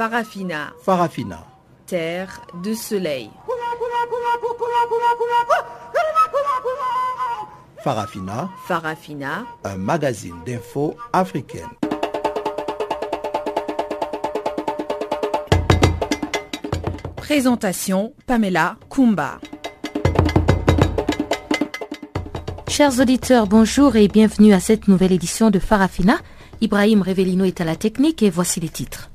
Farafina. Farafina. Terre de soleil. Farafina. Farafina. Un magazine d'infos africaine. Présentation Pamela Kumba. Chers auditeurs, bonjour et bienvenue à cette nouvelle édition de Farafina. Ibrahim Revelino est à la technique et voici les titres.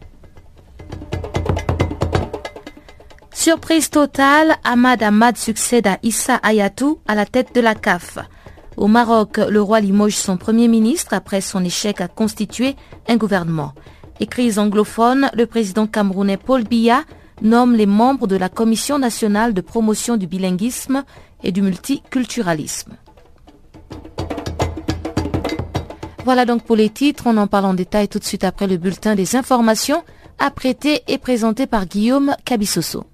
Surprise totale, Ahmad Ahmad succède à Issa Ayatou à la tête de la CAF. Au Maroc, le roi limoge son premier ministre après son échec à constituer un gouvernement. Crise anglophone, le président camerounais Paul Biya nomme les membres de la Commission nationale de promotion du bilinguisme et du multiculturalisme. Voilà donc pour les titres, on en parle en détail tout de suite après le bulletin des informations, apprêté et présenté par Guillaume Cabissoso.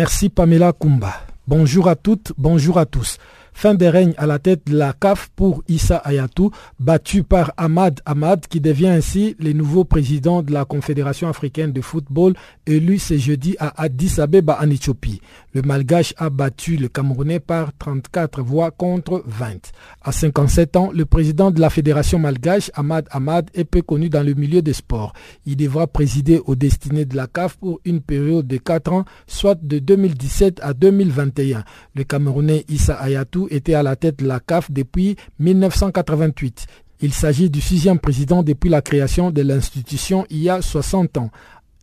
Merci Pamela Kumba. Bonjour à toutes, bonjour à tous. Fin des règnes à la tête de la CAF pour Issa Ayatou, battu par Ahmad Ahmad, qui devient ainsi le nouveau président de la Confédération africaine de football, élu ce jeudi à Addis Abeba en Éthiopie. Le Malgache a battu le Camerounais par 34 voix contre 20. À 57 ans, le président de la Fédération malgache, Ahmad Ahmad, est peu connu dans le milieu des sports. Il devra présider aux destinées de la CAF pour une période de 4 ans, soit de 2017 à 2021. Le Camerounais Issa Ayatou était à la tête de la CAF depuis 1988. Il s'agit du sixième président depuis la création de l'institution il y a 60 ans.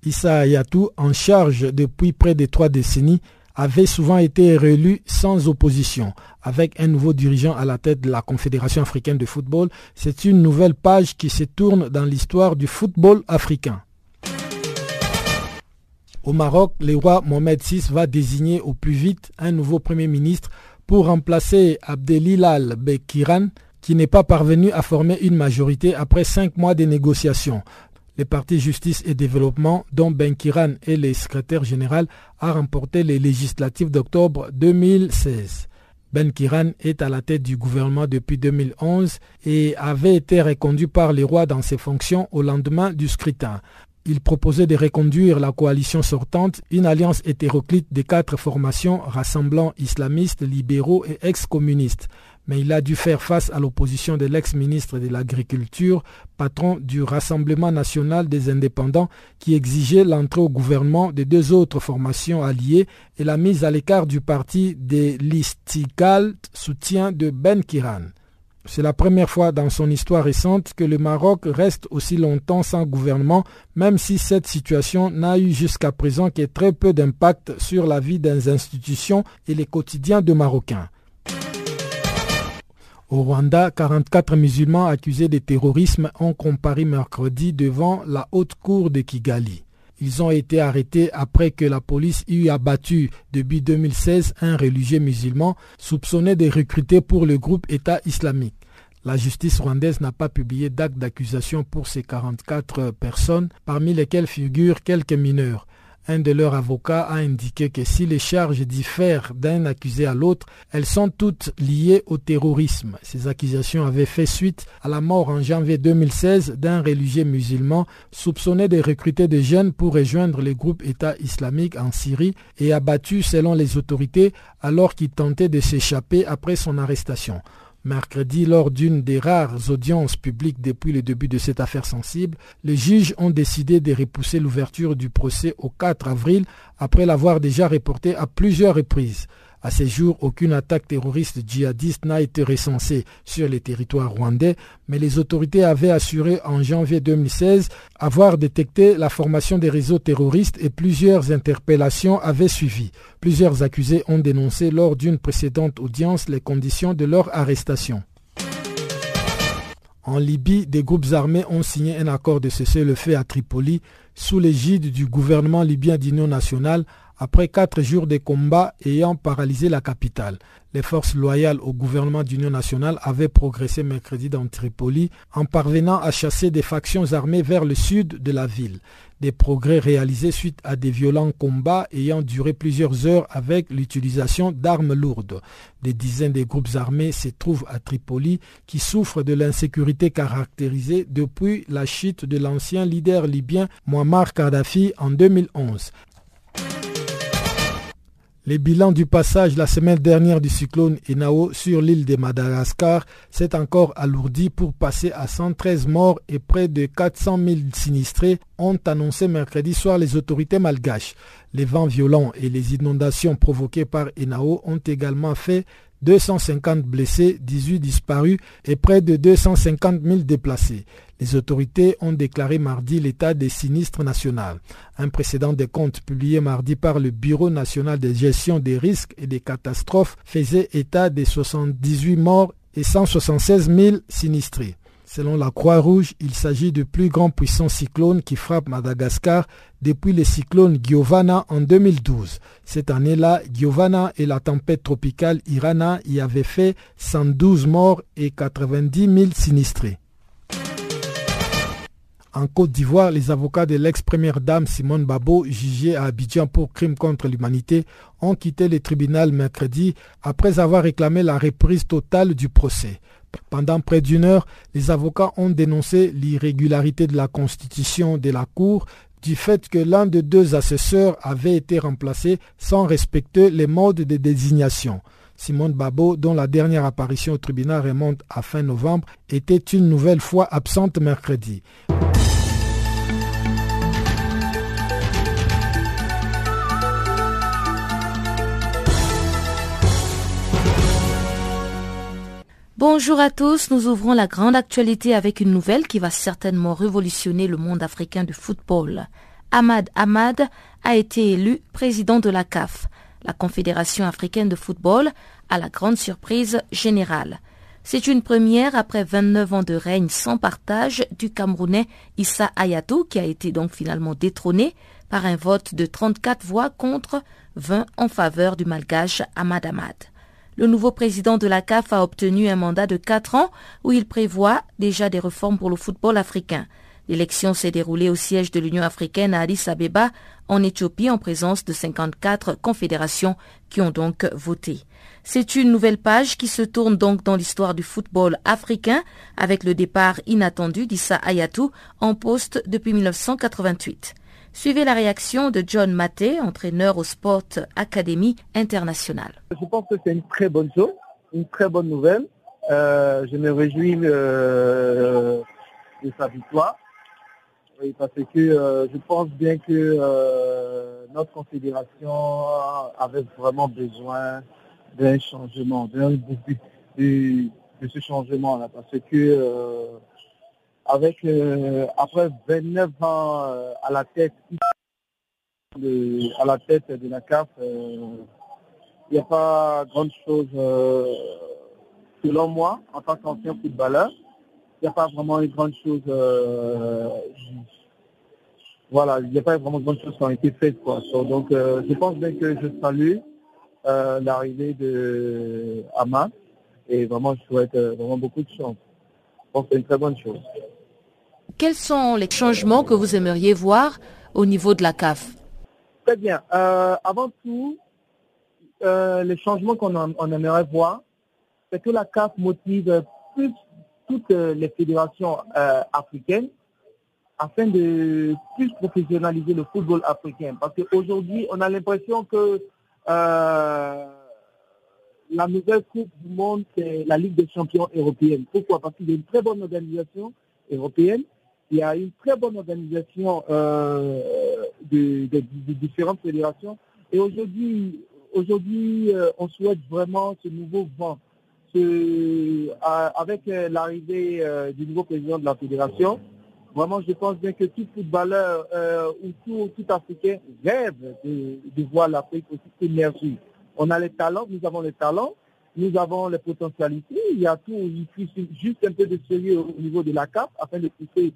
Issa Ayatou, en charge depuis près de trois décennies, avait souvent été réélu sans opposition. Avec un nouveau dirigeant à la tête de la Confédération africaine de football, c'est une nouvelle page qui se tourne dans l'histoire du football africain. Au Maroc, le roi Mohamed VI va désigner au plus vite un nouveau Premier ministre pour remplacer Abdelilal Bekiran, qui n'est pas parvenu à former une majorité après cinq mois de négociations. Le parti Justice et Développement, dont Ben Kiran est le secrétaire général, a remporté les législatives d'octobre 2016. Ben Kiran est à la tête du gouvernement depuis 2011 et avait été reconduit par les rois dans ses fonctions au lendemain du scrutin. Il proposait de reconduire la coalition sortante, une alliance hétéroclite de quatre formations rassemblant islamistes, libéraux et ex-communistes mais il a dû faire face à l'opposition de l'ex-ministre de l'Agriculture, patron du Rassemblement national des indépendants, qui exigeait l'entrée au gouvernement de deux autres formations alliées et la mise à l'écart du parti des Listikal, soutien de Ben Kiran. C'est la première fois dans son histoire récente que le Maroc reste aussi longtemps sans gouvernement, même si cette situation n'a eu jusqu'à présent que très peu d'impact sur la vie des institutions et les quotidiens de Marocains. Au Rwanda, 44 musulmans accusés de terrorisme ont comparé mercredi devant la haute cour de Kigali. Ils ont été arrêtés après que la police eut abattu depuis 2016 un religieux musulman soupçonné de recruter pour le groupe État islamique. La justice rwandaise n'a pas publié d'acte d'accusation pour ces 44 personnes, parmi lesquelles figurent quelques mineurs. Un de leurs avocats a indiqué que si les charges diffèrent d'un accusé à l'autre, elles sont toutes liées au terrorisme. Ces accusations avaient fait suite à la mort en janvier 2016 d'un religieux musulman soupçonné de recruter des jeunes pour rejoindre le groupe État islamique en Syrie et abattu selon les autorités alors qu'il tentait de s'échapper après son arrestation. Mercredi, lors d'une des rares audiences publiques depuis le début de cette affaire sensible, les juges ont décidé de repousser l'ouverture du procès au 4 avril après l'avoir déjà reporté à plusieurs reprises. À ce jour, aucune attaque terroriste djihadiste n'a été recensée sur les territoires rwandais, mais les autorités avaient assuré en janvier 2016 avoir détecté la formation des réseaux terroristes et plusieurs interpellations avaient suivi. Plusieurs accusés ont dénoncé lors d'une précédente audience les conditions de leur arrestation. En Libye, des groupes armés ont signé un accord de cessez-le-feu à Tripoli sous l'égide du gouvernement libyen d'union nationale après quatre jours de combats ayant paralysé la capitale. Les forces loyales au gouvernement d'union nationale avaient progressé mercredi dans Tripoli en parvenant à chasser des factions armées vers le sud de la ville. Des progrès réalisés suite à des violents combats ayant duré plusieurs heures avec l'utilisation d'armes lourdes. Des dizaines de groupes armés se trouvent à Tripoli qui souffrent de l'insécurité caractérisée depuis la chute de l'ancien leader libyen Muammar Kadhafi en 2011. Les bilans du passage la semaine dernière du cyclone Enao sur l'île de Madagascar s'est encore alourdi pour passer à 113 morts et près de 400 000 sinistrés, ont annoncé mercredi soir les autorités malgaches. Les vents violents et les inondations provoquées par Enao ont également fait 250 blessés, 18 disparus et près de 250 000 déplacés. Les autorités ont déclaré mardi l'état des sinistres national. Un précédent des comptes publié mardi par le Bureau national de gestion des risques et des catastrophes faisait état des 78 morts et 176 000 sinistrés. Selon la Croix-Rouge, il s'agit du plus grand puissant cyclone qui frappe Madagascar depuis le cyclone Giovanna en 2012. Cette année-là, Giovanna et la tempête tropicale Irana y avaient fait 112 morts et 90 000 sinistrés. En Côte d'Ivoire, les avocats de l'ex-première dame Simone Babo, jugée à Abidjan pour crime contre l'humanité, ont quitté le tribunal mercredi après avoir réclamé la reprise totale du procès. Pendant près d'une heure, les avocats ont dénoncé l'irrégularité de la constitution de la Cour du fait que l'un des deux assesseurs avait été remplacé sans respecter les modes de désignation. Simone Babo, dont la dernière apparition au tribunal remonte à fin novembre, était une nouvelle fois absente mercredi. Bonjour à tous, nous ouvrons la grande actualité avec une nouvelle qui va certainement révolutionner le monde africain du football. Ahmad Ahmad a été élu président de la CAF, la Confédération africaine de football, à la grande surprise générale. C'est une première après 29 ans de règne sans partage du Camerounais Issa Ayatou qui a été donc finalement détrôné par un vote de 34 voix contre 20 en faveur du malgache Ahmad Ahmad. Le nouveau président de la CAF a obtenu un mandat de 4 ans où il prévoit déjà des réformes pour le football africain. L'élection s'est déroulée au siège de l'Union africaine à Addis Abeba, en Éthiopie, en présence de 54 confédérations qui ont donc voté. C'est une nouvelle page qui se tourne donc dans l'histoire du football africain avec le départ inattendu d'Issa Ayatou en poste depuis 1988. Suivez la réaction de John Maté, entraîneur au Sport Academy International. Je pense que c'est une très bonne chose, une très bonne nouvelle. Euh, je me réjouis euh, de sa victoire. parce que euh, je pense bien que notre confédération avait vraiment besoin d'un changement, d'un de, de, ce changement-là. Parce que avec euh, après 29 ans euh, à la tête de, à la tête de la CAF, euh, il n'y a pas grande chose selon moi en tant qu'ancien footballeur. Il n'y a pas vraiment une grande chose. voilà, il n'y a pas vraiment chose qui ont été faites quoi. donc je pense bien que je salue l'arrivée de Hamas et vraiment je souhaite vraiment beaucoup de chance. Je pense que c'est une très bonne chose. Quels sont les changements que vous aimeriez voir au niveau de la CAF Très bien. Euh, avant tout, euh, les changements qu'on aimerait voir, c'est que la CAF motive plus toutes les fédérations euh, africaines afin de plus professionnaliser le football africain. Parce qu'aujourd'hui, on a l'impression que la nouvelle Coupe du Monde, c'est la Ligue des champions européenne. Pourquoi? Parce qu'il y a une très bonne organisation européenne il y a une très bonne organisation euh, des différentes fédérations. Et aujourd'hui, aujourd'hui, euh, on souhaite vraiment ce nouveau vent. avec euh, l'arrivée du nouveau président de la fédération, vraiment, je pense bien que tout footballeur ou tout, tout, Africain rêve de, voir l'Afrique aussi émerger. On a les talents, nous avons les talents, nous avons les potentialités, il y a tout, il faut juste un peu de sérieux au niveau de la CAP afin de pousser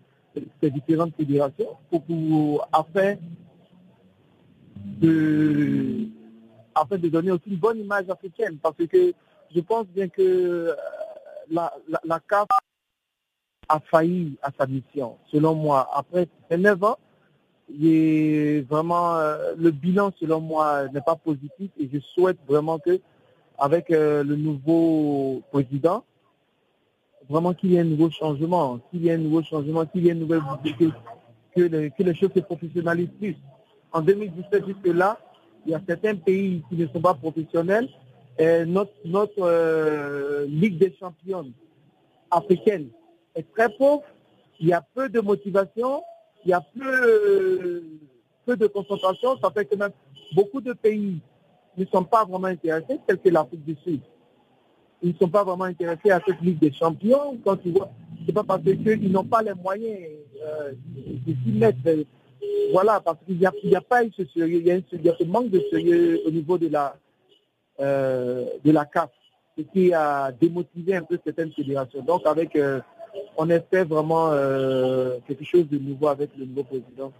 ces différentes fédérations pour, afin de, afin de donner aussi une bonne image africaine, parce que je pense bien que euh, la, la, la CAF a failli à sa mission, selon moi. Après 9 ans, et vraiment, euh, le bilan, selon moi, n'est pas positif et je souhaite vraiment que, avec euh, le nouveau président, vraiment qu'il y ait un nouveau changement, qu'il y ait un nouveau changement, qu'il y ait une nouvelle que, que, les choses se professionnalisent plus. En 2017, jusque-là, il y a certains pays qui ne sont pas professionnels. Notre notre euh, Ligue des champions africaine est très pauvre. Il y a peu de motivation il y a peu, peu de concentration, ça fait que même beaucoup de pays ne sont pas vraiment intéressés, tels que l'Afrique du Sud. Ils ne sont pas vraiment intéressés à cette Ligue des champions. Quand tu vois, c'est pas parce qu'ils n'ont pas les moyens euh, de s'y mettre. Voilà, parce qu'il n'y a, a, pas eu ce sérieux, il y, a ce manque de sérieux au niveau de la, euh, de la CAF, ce qui a démotivé un peu certaines fédérations. Donc avec euh, on espère vraiment quelque chose de nouveau avec le nouveau président.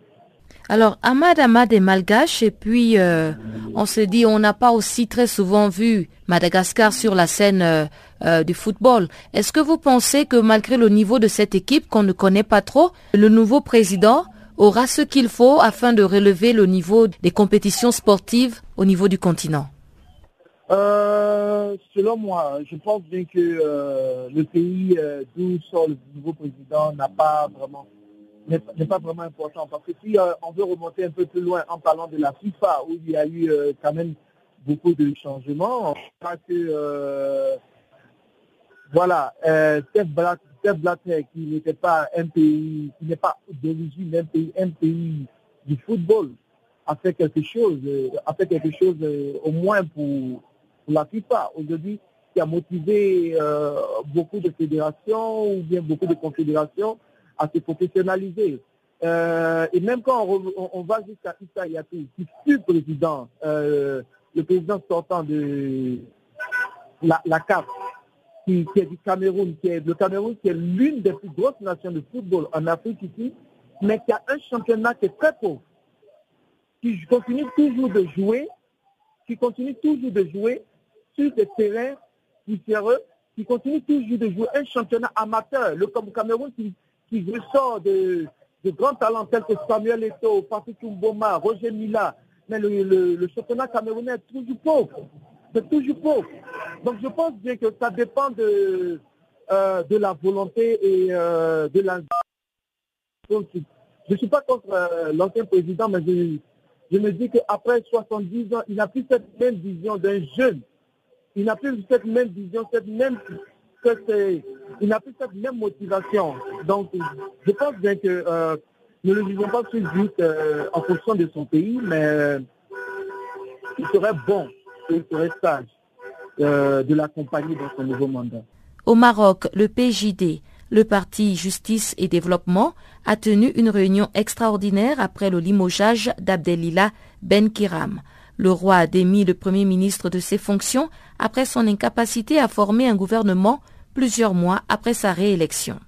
Alors, Ahmad Ahmad est malgache et puis euh, on se dit on n'a pas aussi très souvent vu Madagascar sur la scène euh, du football. Est-ce que vous pensez que malgré le niveau de cette équipe qu'on ne connaît pas trop, le nouveau président aura ce qu'il faut afin de relever le niveau des compétitions sportives au niveau du continent? Euh, selon moi, je pense bien que euh, le pays euh, d'où sort le nouveau président n'a pas vraiment n'est pas vraiment important. Parce que si on veut remonter un peu plus loin en parlant de la FIFA, où il y a eu quand même beaucoup de changements, on voit que voilà, Steph qui n'était pas un pays, qui n'est pas d'origine un pays, un pays du football, a fait quelque chose, a fait quelque chose au moins pour la FIFA aujourd'hui qui a motivé euh, beaucoup de fédérations ou bien beaucoup de confédérations à se professionnaliser. Euh, et même quand on, va jusqu'à Issa Yatou, qui fut président, euh, le président sortant de la, la qui, est du Cameroun, qui est le Cameroun qui est l'une des plus grosses nations de football en Afrique ici, mais qui a un championnat qui est très pauvre, qui continue toujours de jouer, qui continue toujours de jouer sur des terrains différents, qui continuent toujours de jouer un championnat amateur. Le Cameroun qui, qui ressort de, grands talents tels que Samuel Eto'o, Patrick Mboma, Roger Mila. Mais le, championnat camerounais est toujours pauvre. C'est toujours pauvre. Donc je pense bien que ça dépend de, euh, de la volonté et euh, de la... Je ne suis pas contre euh, l'ancien président, mais je, je me dis qu'après 70 ans, il n'a plus cette même vision d'un jeune il n'a plus cette même vision, cette même il n'a plus cette même motivation. Donc, je pense bien que euh, nous ne le vivons pas plus vite euh, en fonction de son pays, mais euh, il serait bon, il serait sage de l'accompagner dans son nouveau mandat. Au Maroc, le PJD, le Parti Justice et Développement, a tenu une réunion extraordinaire après le limogeage d'Abdelila Ben Kiram. Le roi a démis le Premier ministre de ses fonctions après son incapacité à former un gouvernement plusieurs mois après sa réélection.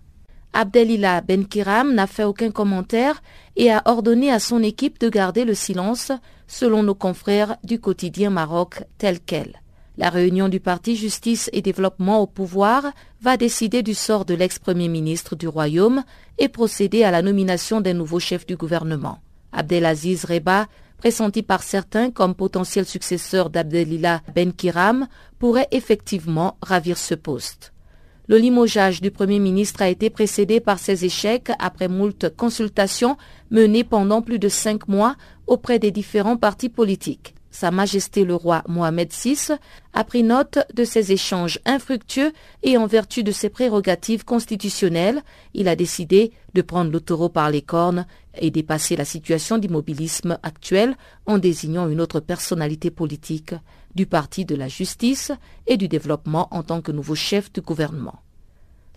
Abdelila Benkiram n'a fait aucun commentaire et a ordonné à son équipe de garder le silence, selon nos confrères du quotidien Maroc tel quel. La réunion du Parti Justice et Développement au pouvoir va décider du sort de l'ex-premier ministre du Royaume et procéder à la nomination d'un nouveau chef du gouvernement. Abdelaziz Reba pressenti par certains comme potentiel successeur d'Abdelila Ben Kiram, pourrait effectivement ravir ce poste. Le limogeage du Premier ministre a été précédé par ses échecs après moult consultations menées pendant plus de cinq mois auprès des différents partis politiques. Sa Majesté le roi Mohamed VI a pris note de ces échanges infructueux et en vertu de ses prérogatives constitutionnelles, il a décidé de prendre le taureau par les cornes et dépasser la situation d'immobilisme actuelle en désignant une autre personnalité politique du Parti de la justice et du développement en tant que nouveau chef du gouvernement.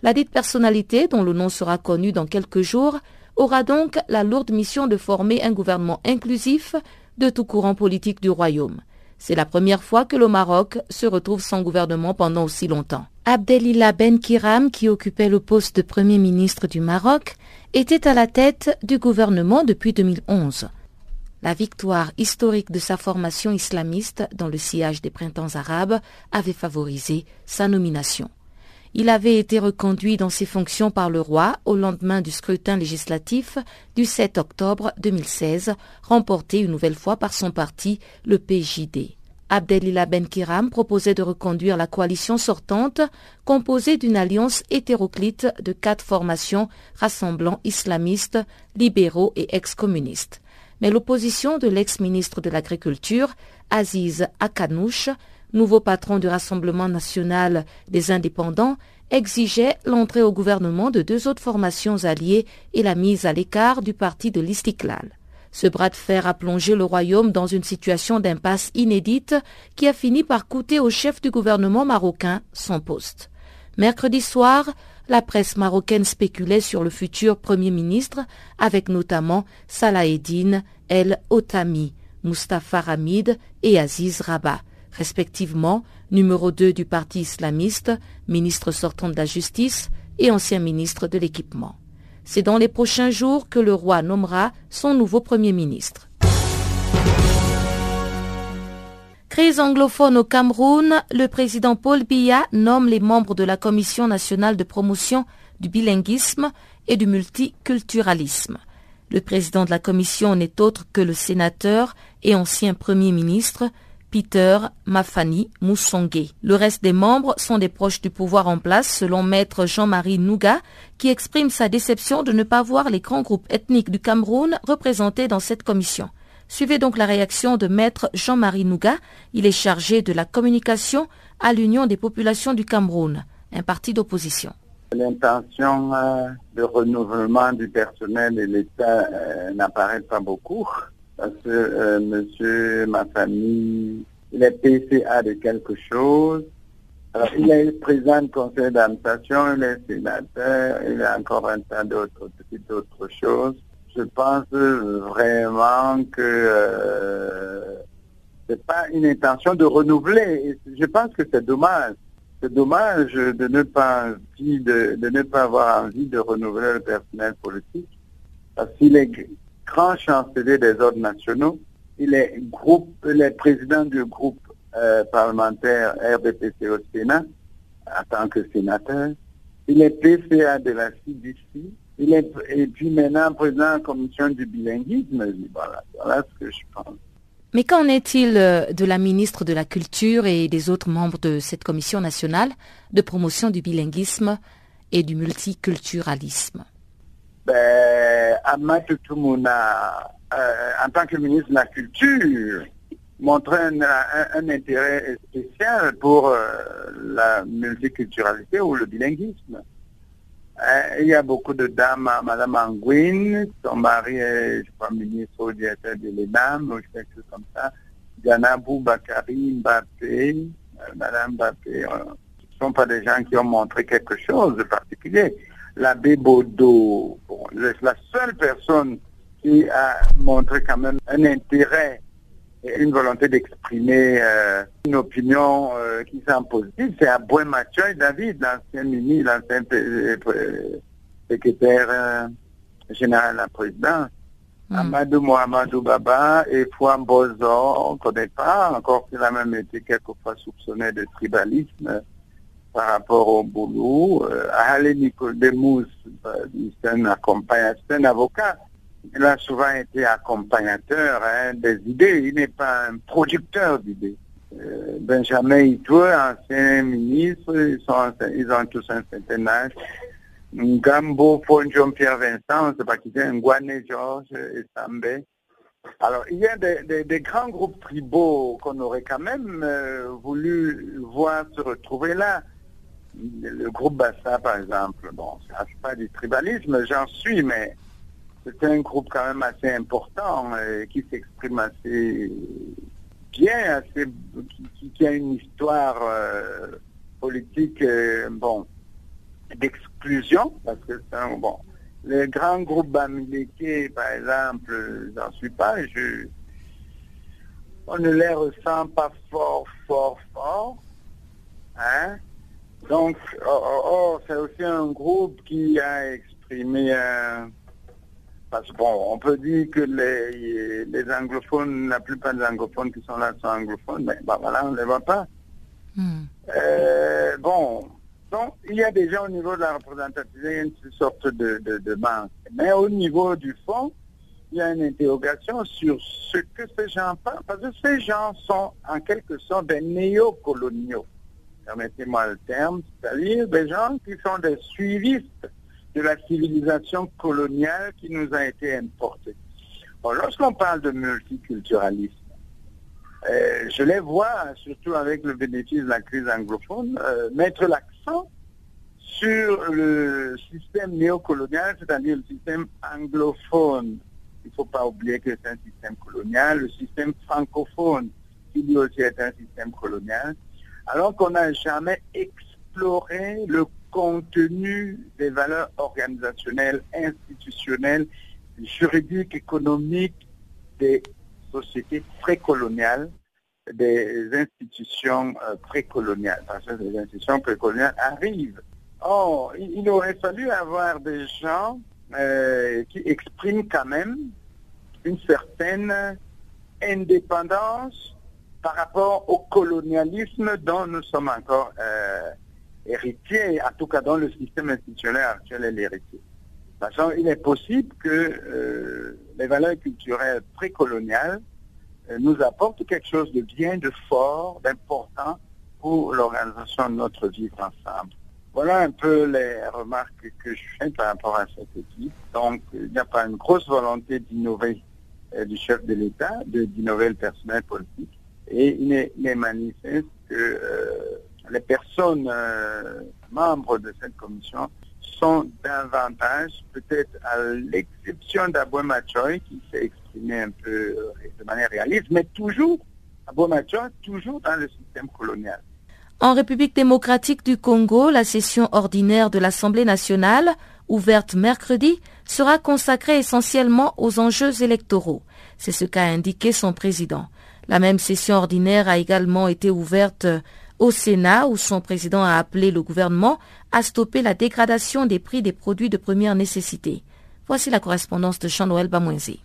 La dite personnalité, dont le nom sera connu dans quelques jours, aura donc la lourde mission de former un gouvernement inclusif de tout courant politique du royaume. C'est la première fois que le Maroc se retrouve sans gouvernement pendant aussi longtemps. Abdelila Ben Kiram, qui occupait le poste de Premier ministre du Maroc, était à la tête du gouvernement depuis 2011. La victoire historique de sa formation islamiste dans le sillage des printemps arabes avait favorisé sa nomination. Il avait été reconduit dans ses fonctions par le roi au lendemain du scrutin législatif du 7 octobre 2016, remporté une nouvelle fois par son parti, le PJD. Abdelila Benkiram proposait de reconduire la coalition sortante, composée d'une alliance hétéroclite de quatre formations rassemblant islamistes, libéraux et ex-communistes. Mais l'opposition de l'ex-ministre de l'Agriculture, Aziz Akanouche, nouveau patron du Rassemblement national des indépendants, exigeait l'entrée au gouvernement de deux autres formations alliées et la mise à l'écart du parti de l'Istiklal. Ce bras de fer a plongé le royaume dans une situation d'impasse inédite qui a fini par coûter au chef du gouvernement marocain son poste. Mercredi soir, la presse marocaine spéculait sur le futur Premier ministre, avec notamment Salah Eddin El Otami, Mustafa Hamid et Aziz Rabat respectivement numéro 2 du parti islamiste, ministre sortant de la Justice et ancien ministre de l'Équipement. C'est dans les prochains jours que le roi nommera son nouveau Premier ministre. Crise anglophone au Cameroun, le président Paul Biya nomme les membres de la Commission nationale de promotion du bilinguisme et du multiculturalisme. Le président de la commission n'est autre que le sénateur et ancien Premier ministre Peter Mafani Moussongue. Le reste des membres sont des proches du pouvoir en place, selon maître Jean-Marie Nouga, qui exprime sa déception de ne pas voir les grands groupes ethniques du Cameroun représentés dans cette commission. Suivez donc la réaction de maître Jean-Marie Nouga. Il est chargé de la communication à l'Union des populations du Cameroun, un parti d'opposition. L'intention euh, de renouvellement du personnel et l'État euh, n'apparaît pas beaucoup parce que euh, monsieur, ma famille, il est PCA de quelque chose. Alors, il est président du conseil d'administration, il est sénateur, il a encore un tas d'autres petites choses. Je pense vraiment que euh, c'est pas une intention de renouveler. Je pense que c'est dommage. C'est dommage de ne pas de, de ne pas avoir envie de renouveler le personnel politique parce qu'il est grand chancelier des ordres nationaux. Il est, groupe, il président du groupe euh, parlementaire RBPC au Sénat en tant que sénateur. Il est PCA de la CDC. Il est, et puis maintenant président de la commission du bilinguisme. Voilà, voilà ce que je pense. Mais qu'en est-il euh, de la ministre de la Culture et des autres membres de cette commission nationale de promotion du bilinguisme et du multiculturalisme? Ben, Amadou Toumouna, euh, en tant que ministre de la Culture, montrait un, intérêt spécial pour euh, la multiculturalité ou le bilinguisme. Euh, il y a beaucoup de dames, Madame Anguine, son mari est, je crois, ministre au directeur de l'ENAM, ou quelque chose comme ça. Diana Bakari, Mbappé, Madame Mbappé, ce ne sont pas des gens qui ont montré quelque chose de particulier l'abbé Baudot, la seule personne qui a montré quand même un intérêt et une volonté d'exprimer euh, une opinion euh, qui semble positive, c'est Aboué Mathieu et David, l'ancien ministre, l'ancien euh, secrétaire général de la présidence. Mm. Amadou Mohamedou Baba et Fouan Bozo, on ne connaît pas, encore qu'il a même été quelquefois soupçonné de tribalisme par rapport au boulot. Euh, Ale Nicodémous, euh, c'est un c'est un avocat. Il a souvent été accompagnateur hein, des idées. Il n'est pas un producteur d'idées. Euh, Benjamin Itoué, ancien ministre, ils, sont, ils ont tous un certain âge. Ngambo Fonjon Pierre Vincent, sait pas qui c'est, Ngwane Georges et. Alors, il y a des, des, grands groupes tribaux qu'on aurait quand même euh, voulu voir se retrouver là le groupe Bassa, par exemple, bon, ça n'est pas du tribalisme, j'en suis, mais c'est un groupe quand même assez important qui s'exprime assez bien, assez, qui, a une histoire euh, politique, euh, bon, d'exclusion, parce que c'est un, bon, les grands groupes bamileke, par exemple, j'en suis pas, je, on ne les ressent pas fort, fort, fort, hein, donc, oh, oh, oh, c'est aussi un groupe qui a exprimé Parce bon, on peut dire que les, les anglophones, la plupart des anglophones qui sont là sont anglophones, mais bah, voilà, on ne les voit pas. Hmm. Euh, bon, donc il y a déjà au niveau de la représentativité une sorte de, de. Mais au niveau du fond, il y a une interrogation sur ce que ces gens pensent, parce que ces gens sont en quelque sorte des néocoloniaux, permettez-moi le terme, c'est-à-dire des gens qui sont des suivistes de la civilisation coloniale qui nous a été importée. Lorsqu'on parle de multiculturalisme, euh, je les vois, surtout avec le bénéfice de la crise anglophone, euh, mettre l'accent sur le système néocolonial, c'est-à-dire le système anglophone il ne faut pas oublier que c'est un système colonial, le système francophone, qui lui aussi est un système colonial, alors qu'on n'a jamais exploré le contenu des valeurs organisationnelles, institutionnelles, juridiques, économiques des sociétés précoloniales, des institutions euh, précoloniales, parce que les institutions précoloniales arrivent. Oh, il aurait fallu avoir des gens euh, qui exprime quand même une certaine indépendance par rapport au colonialisme dont nous sommes encore euh, héritiers, en tout cas dans le système institutionnel actuel est l'héritier. Il est possible que euh, les valeurs culturelles précoloniales nous apportent quelque chose de bien, de fort, d'important pour l'organisation de notre vivre ensemble. Voilà un peu les remarques que je fais par rapport à cette équipe. Donc, il n'y a pas une grosse volonté d'innover euh, du chef de l'État, d'innover le personnel politique. Et il est, manifeste que euh, les personnes euh, membres de cette commission sont davantage, peut-être à l'exception d'Aboué Choi, qui s'est exprimé un peu de manière réaliste, mais toujours, Aboué Choi, toujours dans le système colonial. En République démocratique du Congo, la session ordinaire de l'Assemblée nationale, ouverte mercredi, sera consacrée essentiellement aux enjeux électoraux. C'est ce qu'a indiqué son président. La même session ordinaire a également été ouverte au Sénat où son président a appelé le gouvernement à stopper la dégradation des prix des produits de première nécessité. Voici la correspondance de Jean-Noël Bamouenzi.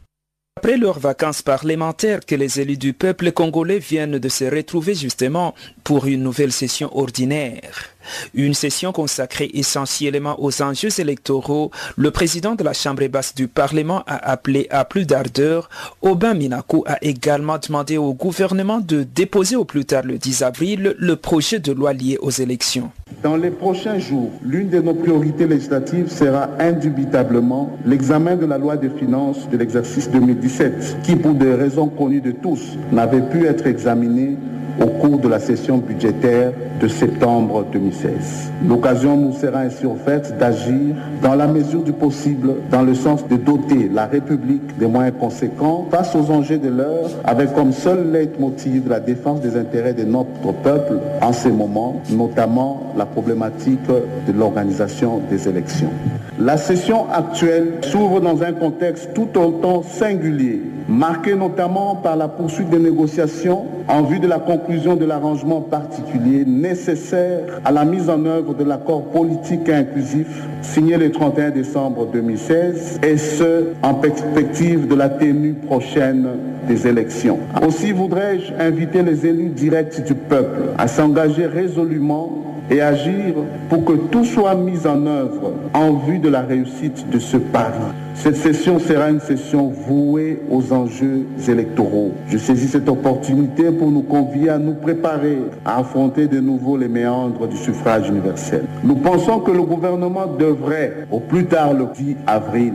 Après leurs vacances parlementaires que les élus du peuple congolais viennent de se retrouver justement pour une nouvelle session ordinaire. Une session consacrée essentiellement aux enjeux électoraux, le président de la Chambre basse du Parlement a appelé à plus d'ardeur. Aubin Minakou a également demandé au gouvernement de déposer au plus tard le 10 avril le projet de loi lié aux élections. Dans les prochains jours, l'une de nos priorités législatives sera indubitablement l'examen de la loi de finances de l'exercice 2017, qui pour des raisons connues de tous n'avait pu être examinée au cours de la session budgétaire de septembre 2016. L'occasion nous sera ainsi offerte d'agir dans la mesure du possible dans le sens de doter la République des moyens conséquents face aux enjeux de l'heure avec comme seul leitmotiv la défense des intérêts de notre peuple en ces moments, notamment la problématique de l'organisation des élections. La session actuelle s'ouvre dans un contexte tout autant singulier, marqué notamment par la poursuite des négociations en vue de la conclusion de l'arrangement particulier nécessaire à la mise en œuvre de l'accord politique inclusif signé le 31 décembre 2016 et ce en perspective de la tenue prochaine des élections. Aussi voudrais-je inviter les élus directs du peuple à s'engager résolument et agir pour que tout soit mis en œuvre en vue de la réussite de ce pari. Cette session sera une session vouée aux enjeux électoraux. Je saisis cette opportunité pour nous convier à nous préparer à affronter de nouveau les méandres du suffrage universel. Nous pensons que le gouvernement devrait, au plus tard le 10 avril,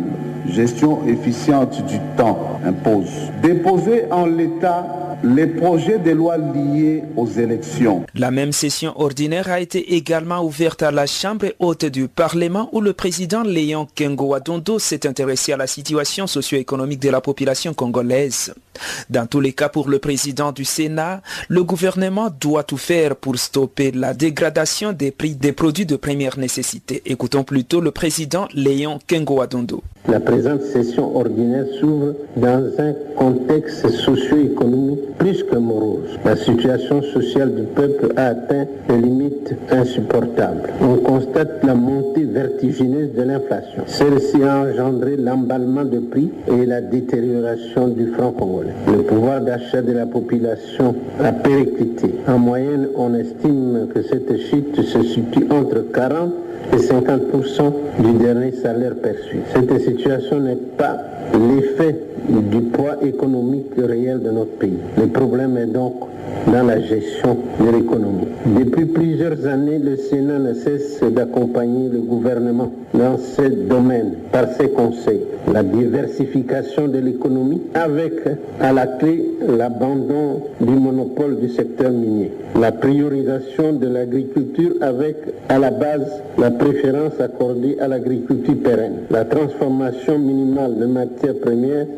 gestion efficiente du temps impose, déposer en l'état les projets de loi liés aux élections. La même session ordinaire a été également ouverte à la Chambre haute du Parlement où le président Léon Kengo Adondo s'est intéressé à la situation socio-économique de la population congolaise. Dans tous les cas, pour le président du Sénat, le gouvernement doit tout faire pour stopper la dégradation des prix des produits de première nécessité. Écoutons plutôt le président Léon Kengo Adondo. La présente session ordinaire s'ouvre dans un contexte socio-économique plus que morose. La situation sociale du peuple a atteint des limites insupportables. On constate la montée vertigineuse de l'inflation. Celle-ci a engendré l'emballement de prix et la détérioration du franc congolais. Le pouvoir d'achat de la population a périclité. En moyenne, on estime que cette chute se situe entre 40 et 50% du dernier salaire perçu. Cette situation n'est pas l'effet du poids économique réel de notre pays. Le problème est donc dans la gestion de l'économie. Depuis plusieurs années, le Sénat ne cesse d'accompagner le gouvernement dans ce domaine par ses conseils. La diversification de l'économie avec à la clé l'abandon du monopole du secteur minier. La priorisation de l'agriculture avec à la base la préférence accordée à l'agriculture pérenne. La transformation minimale de matières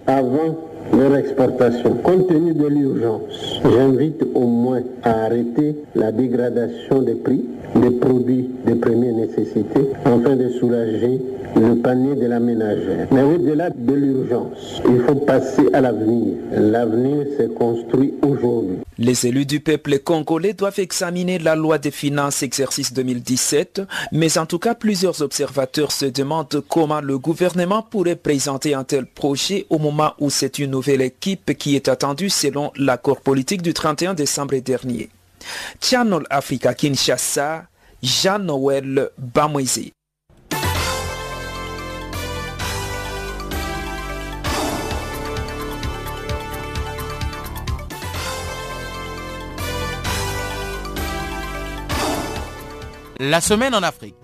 avant leur exportation. Compte tenu de l'urgence, j'invite au moins à arrêter la dégradation des prix des produits de première nécessité afin de soulager le panier de la ménagère. Mais au-delà de l'urgence, il faut passer à l'avenir. L'avenir se construit aujourd'hui. Les élus du peuple congolais doivent examiner la loi des finances exercice 2017, mais en tout cas plusieurs observateurs se demandent comment le gouvernement pourrait présenter un tel projet au moment où c'est une nouvelle équipe qui est attendue selon l'accord politique du 31 décembre dernier. Channel Africa Kinshasa, Jean-Noël Bamwezi. La semaine en Afrique.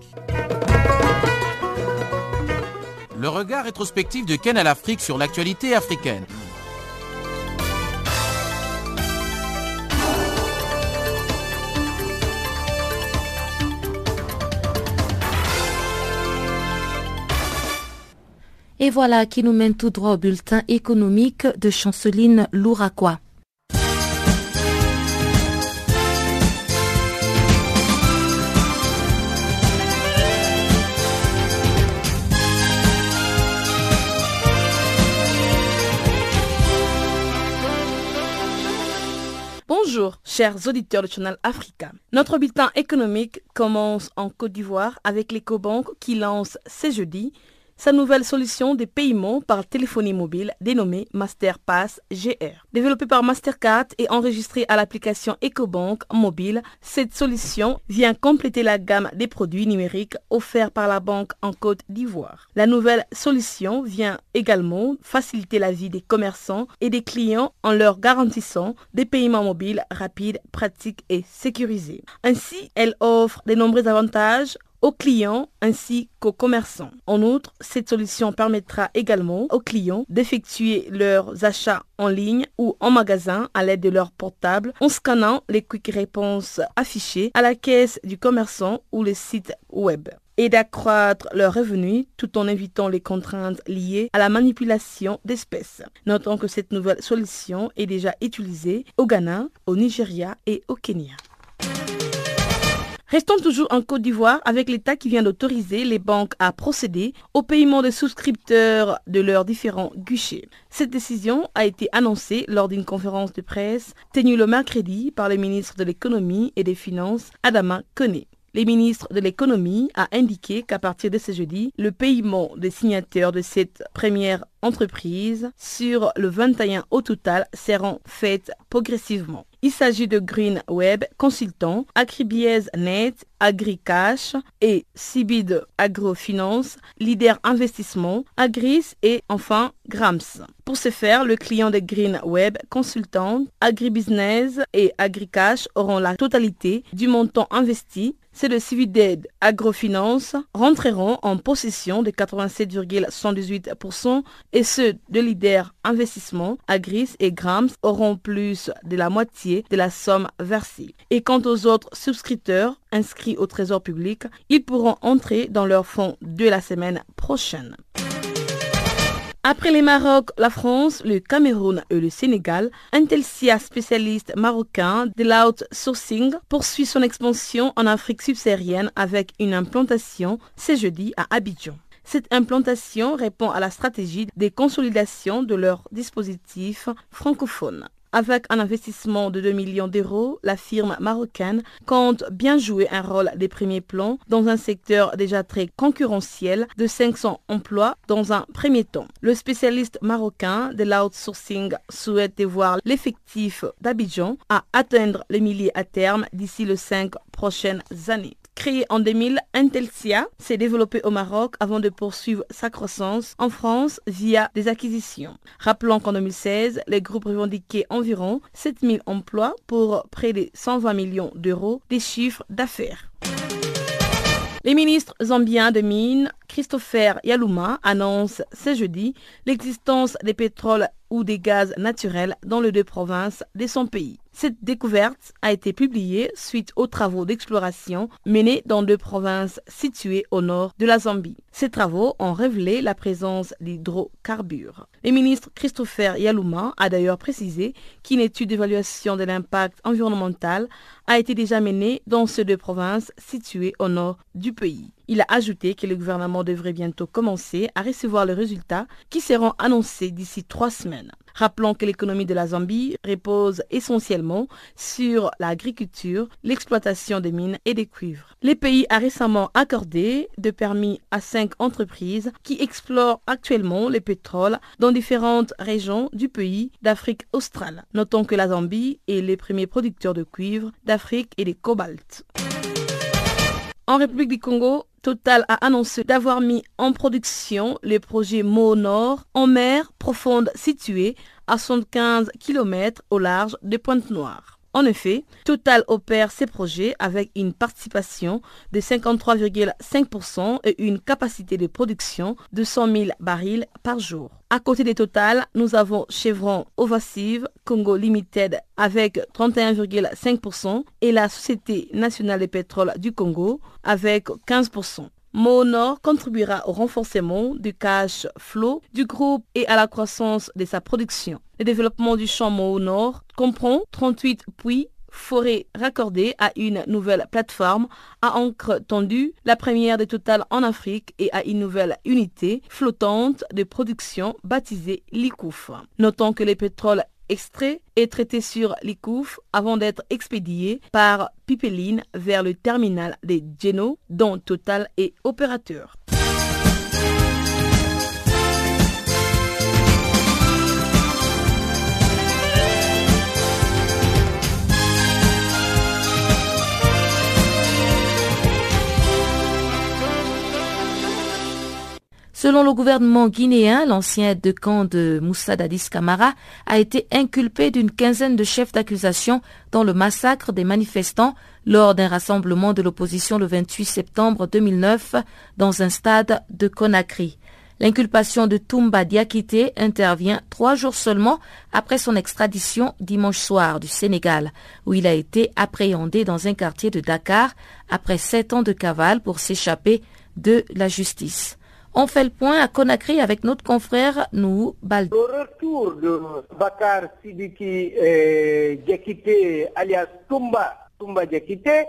Le regard rétrospectif de Ken à l'Afrique sur l'actualité africaine. Et voilà qui nous mène tout droit au bulletin économique de Chanceline Louraquois. Chers auditeurs du Channel Africa. Notre bulletin économique commence en Côte d'Ivoire avec l'Ecobank qui lance ce jeudi sa nouvelle solution de paiement par téléphonie mobile dénommée MasterPass GR. Développée par Mastercard et enregistrée à l'application EcoBank mobile, cette solution vient compléter la gamme des produits numériques offerts par la banque en Côte d'Ivoire. La nouvelle solution vient également faciliter la vie des commerçants et des clients en leur garantissant des paiements mobiles rapides, pratiques et sécurisés. Ainsi, elle offre de nombreux avantages aux clients ainsi qu'aux commerçants. En outre, cette solution permettra également aux clients d'effectuer leurs achats en ligne ou en magasin à l'aide de leur portable en scannant les quick réponses affichées à la caisse du commerçant ou le site web et d'accroître leurs revenus tout en évitant les contraintes liées à la manipulation d'espèces. Notons que cette nouvelle solution est déjà utilisée au Ghana, au Nigeria et au Kenya. Restons toujours en Côte d'Ivoire avec l'État qui vient d'autoriser les banques à procéder au paiement des souscripteurs de leurs différents guichets. Cette décision a été annoncée lors d'une conférence de presse tenue le mercredi par le ministre de l'économie et des finances, Adama Kone. Le ministre de l'économie a indiqué qu'à partir de ce jeudi, le paiement des signataires de cette première entreprise sur le 21 au total seront faites progressivement. Il s'agit de Green Web Consultant, Acribiez Net, AgriCash et Cibid Agrofinance, Leader Investissement, Agris et enfin Grams. Pour ce faire, le client de Green Web Consultant, Agribusiness et AgriCash auront la totalité du montant investi c'est de Civided Agrofinance rentreront en possession de 87,118% et ceux de Leader Investissement, Agris et Grams auront plus de la moitié de la somme versée. Et quant aux autres souscripteurs inscrits au Trésor public, ils pourront entrer dans leur fonds de la semaine prochaine. Après les Maroc, la France, le Cameroun et le Sénégal, Intelsia, spécialiste marocain de l'outsourcing, poursuit son expansion en Afrique subsaharienne avec une implantation ce jeudi à Abidjan. Cette implantation répond à la stratégie des consolidations de leur dispositif francophone. Avec un investissement de 2 millions d'euros, la firme marocaine compte bien jouer un rôle des premiers plans dans un secteur déjà très concurrentiel de 500 emplois dans un premier temps. Le spécialiste marocain de l'outsourcing souhaite voir l'effectif d'Abidjan à atteindre les milliers à terme d'ici les cinq prochaines années. Créé en 2000, Intelsia s'est développé au Maroc avant de poursuivre sa croissance en France via des acquisitions. Rappelons qu'en 2016, les groupes revendiquaient environ 7000 emplois pour près de 120 millions d'euros des chiffres d'affaires. Les ministres zambiens de mines, Christopher Yalouma, annoncent ce jeudi l'existence des pétroles ou des gaz naturels dans les deux provinces de son pays. Cette découverte a été publiée suite aux travaux d'exploration menés dans deux provinces situées au nord de la Zambie. Ces travaux ont révélé la présence d'hydrocarbures. Le ministre Christopher Yalouma a d'ailleurs précisé qu'une étude d'évaluation de l'impact environnemental a été déjà menée dans ces deux provinces situées au nord du pays. Il a ajouté que le gouvernement devrait bientôt commencer à recevoir les résultats qui seront annoncés d'ici trois semaines. Rappelons que l'économie de la Zambie repose essentiellement sur l'agriculture, l'exploitation des mines et des cuivres. Le pays a récemment accordé de permis à cinq entreprises qui explorent actuellement le pétrole dans différentes régions du pays d'Afrique australe. Notons que la Zambie est le premier producteur de cuivre d'Afrique et de cobalt. En République du Congo, Total a annoncé d'avoir mis en production le projet Mo Nord en mer profonde située à 75 km au large de Pointe-Noire. En effet, Total opère ses projets avec une participation de 53,5% et une capacité de production de 100 000 barils par jour. À côté de Total, nous avons Chevron Ovacive Congo Limited avec 31,5% et la Société nationale de pétrole du Congo avec 15%. Monor contribuera au renforcement du cash flow du groupe et à la croissance de sa production. Le développement du champ Nord comprend 38 puits forêts raccordés à une nouvelle plateforme à encre tendue, la première de Total en Afrique et à une nouvelle unité flottante de production baptisée Likouf. Notons que les pétroles extrait et traité sur l'ICOUF avant d'être expédié par Pipeline vers le terminal des Geno dont Total est opérateur. Selon le gouvernement guinéen, l'ancien aide de camp de Moussa Dadis Camara a été inculpé d'une quinzaine de chefs d'accusation dans le massacre des manifestants lors d'un rassemblement de l'opposition le 28 septembre 2009 dans un stade de Conakry. L'inculpation de Toumba Diakité intervient trois jours seulement après son extradition dimanche soir du Sénégal, où il a été appréhendé dans un quartier de Dakar après sept ans de cavale pour s'échapper de la justice. On fait le point à Conakry avec notre confrère Nou Baldi. Le retour de Bakar Sidiki et alias Tumba, Tumba Diakité,